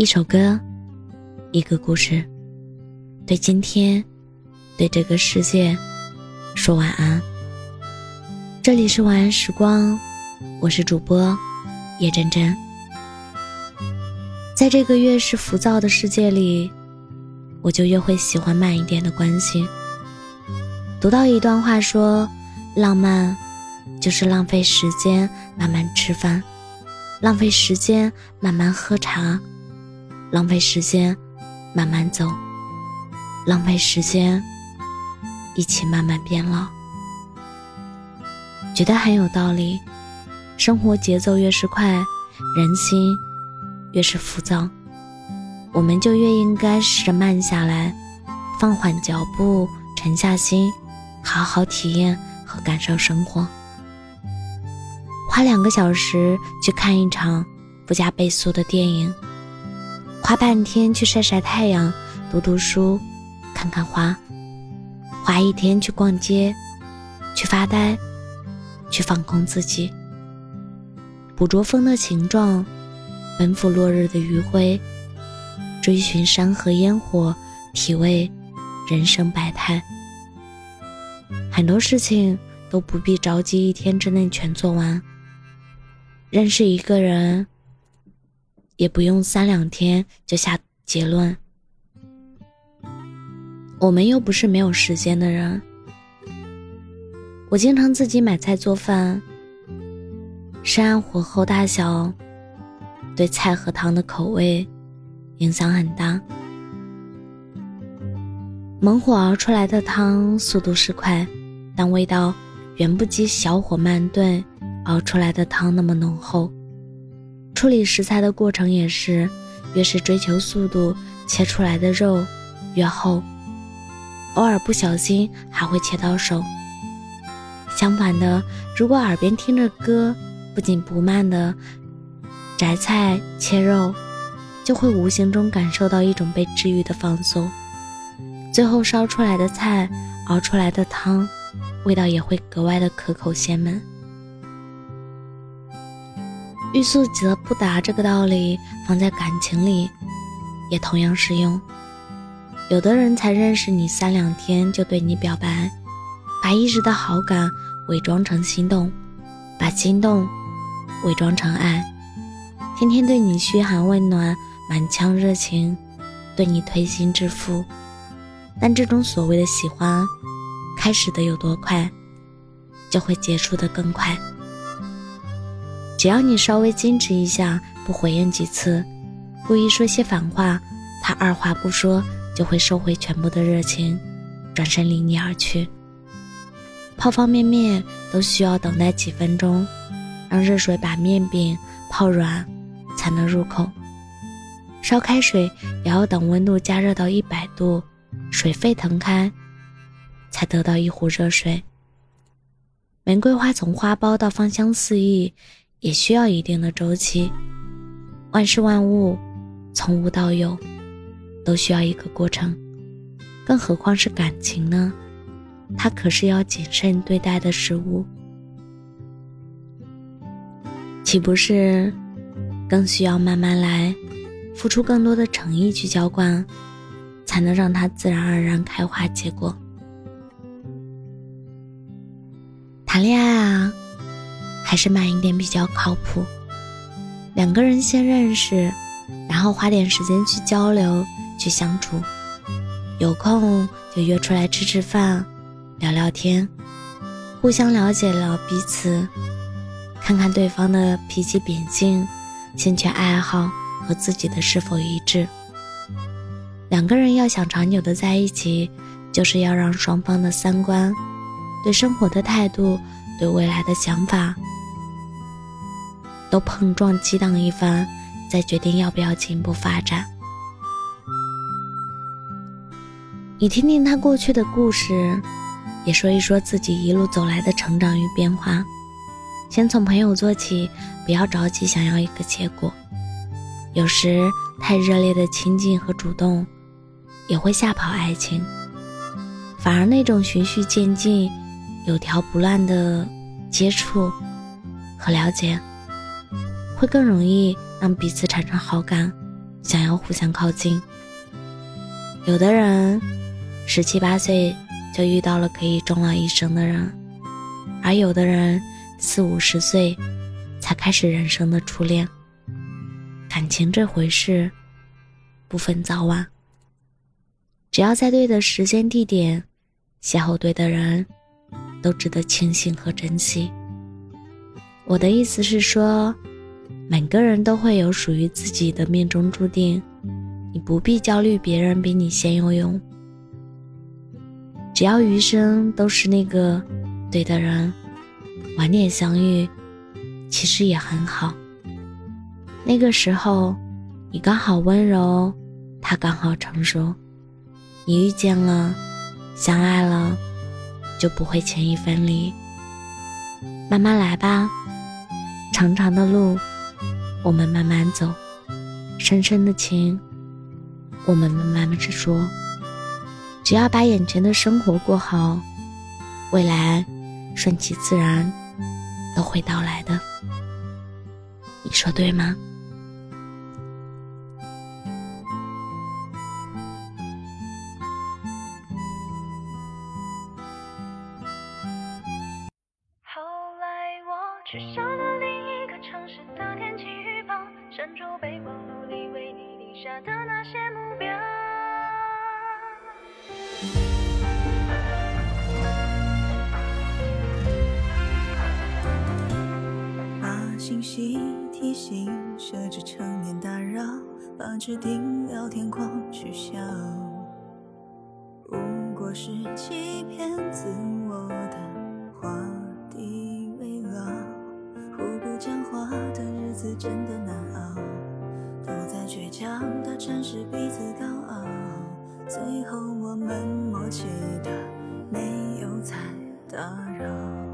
一首歌，一个故事，对今天，对这个世界，说晚安。这里是晚安时光，我是主播叶真真。在这个越是浮躁的世界里，我就越会喜欢慢一点的关系。读到一段话说，浪漫就是浪费时间慢慢吃饭，浪费时间慢慢喝茶。浪费时间，慢慢走；浪费时间，一起慢慢变老。觉得很有道理。生活节奏越是快，人心越是浮躁，我们就越应该试着慢下来，放缓脚步，沉下心，好好体验和感受生活。花两个小时去看一场不加倍速的电影。花半天去晒晒太阳，读读书，看看花；花一天去逛街，去发呆，去放空自己，捕捉风的形状，奔赴落日的余晖，追寻山河烟火，体味人生百态。很多事情都不必着急一天之内全做完。认识一个人。也不用三两天就下结论。我们又不是没有时间的人。我经常自己买菜做饭，是按火候大小，对菜和汤的口味影响很大。猛火熬出来的汤速度是快，但味道远不及小火慢炖熬出来的汤那么浓厚。处理食材的过程也是，越是追求速度，切出来的肉越厚，偶尔不小心还会切到手。相反的，如果耳边听着歌，不紧不慢的择菜切肉，就会无形中感受到一种被治愈的放松。最后烧出来的菜，熬出来的汤，味道也会格外的可口鲜美。欲速则不达这个道理放在感情里，也同样适用。有的人才认识你三两天就对你表白，把一时的好感伪装成心动，把心动伪装成爱，天天对你嘘寒问暖，满腔热情，对你推心置腹。但这种所谓的喜欢，开始的有多快，就会结束的更快。只要你稍微矜持一下，不回应几次，故意说些反话，他二话不说就会收回全部的热情，转身离你而去。泡方便面都需要等待几分钟，让热水把面饼泡软才能入口。烧开水也要等温度加热到一百度，水沸腾开，才得到一壶热水。玫瑰花从花苞到芳香四溢。也需要一定的周期，万事万物从无到有都需要一个过程，更何况是感情呢？它可是要谨慎对待的事物，岂不是更需要慢慢来，付出更多的诚意去浇灌，才能让它自然而然开花结果？谈恋爱啊！还是慢一点比较靠谱。两个人先认识，然后花点时间去交流、去相处。有空就约出来吃吃饭、聊聊天，互相了解了彼此，看看对方的脾气秉性、兴趣爱好和自己的是否一致。两个人要想长久的在一起，就是要让双方的三观、对生活的态度、对未来的想法。都碰撞激荡一番，再决定要不要进一步发展。你听听他过去的故事，也说一说自己一路走来的成长与变化。先从朋友做起，不要着急想要一个结果。有时太热烈的亲近和主动，也会吓跑爱情。反而那种循序渐进、有条不乱的接触和了解。会更容易让彼此产生好感想要互相靠近。有的人十七八岁就遇到了可以终老一生的人，而有的人四五十岁才开始人生的初恋。感情这回事，不分早晚，只要在对的时间地点邂逅对的人，都值得庆幸和珍惜。我的意思是说，每个人都会有属于自己的命中注定，你不必焦虑别人比你先游泳。只要余生都是那个对的人，晚点相遇，其实也很好。那个时候，你刚好温柔，他刚好成熟，你遇见了，相爱了，就不会轻易分离。慢慢来吧。长长的路，我们慢慢走；深深的情，我们慢慢去说。只要把眼前的生活过好，未来顺其自然都会到来的。你说对吗？我取消了。城市的天气预报，删除备忘录里为你定下的那些目标。把信息提醒设置成免打扰，把指定聊天框取消。不过是欺骗自我的真的难熬，都在倔强的展示彼此高傲，最后我们默契的没有再打扰。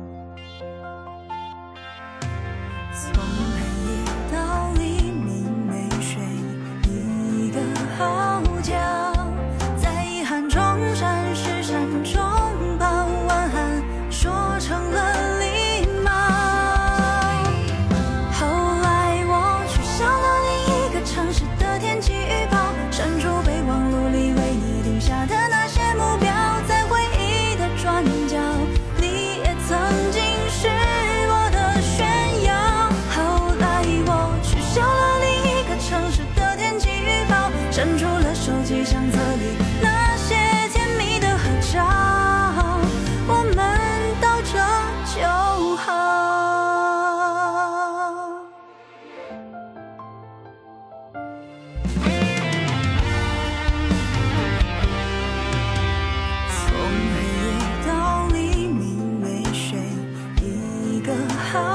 嗯好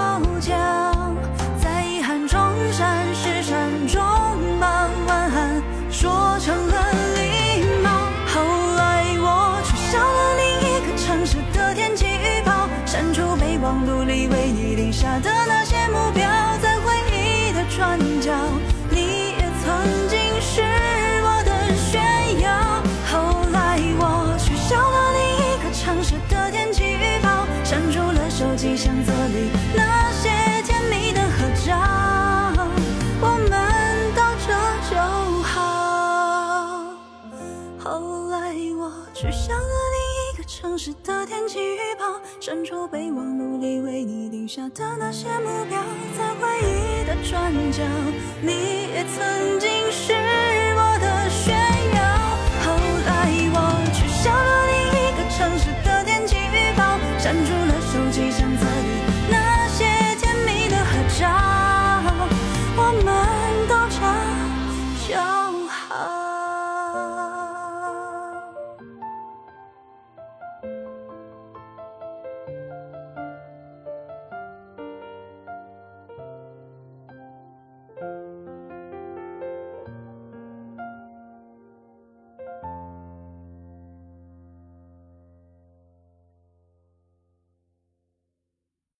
我取消了另一个城市的天气预报，删除备忘录里为你。定下的那些目标，在回忆的转角，你也曾经是我的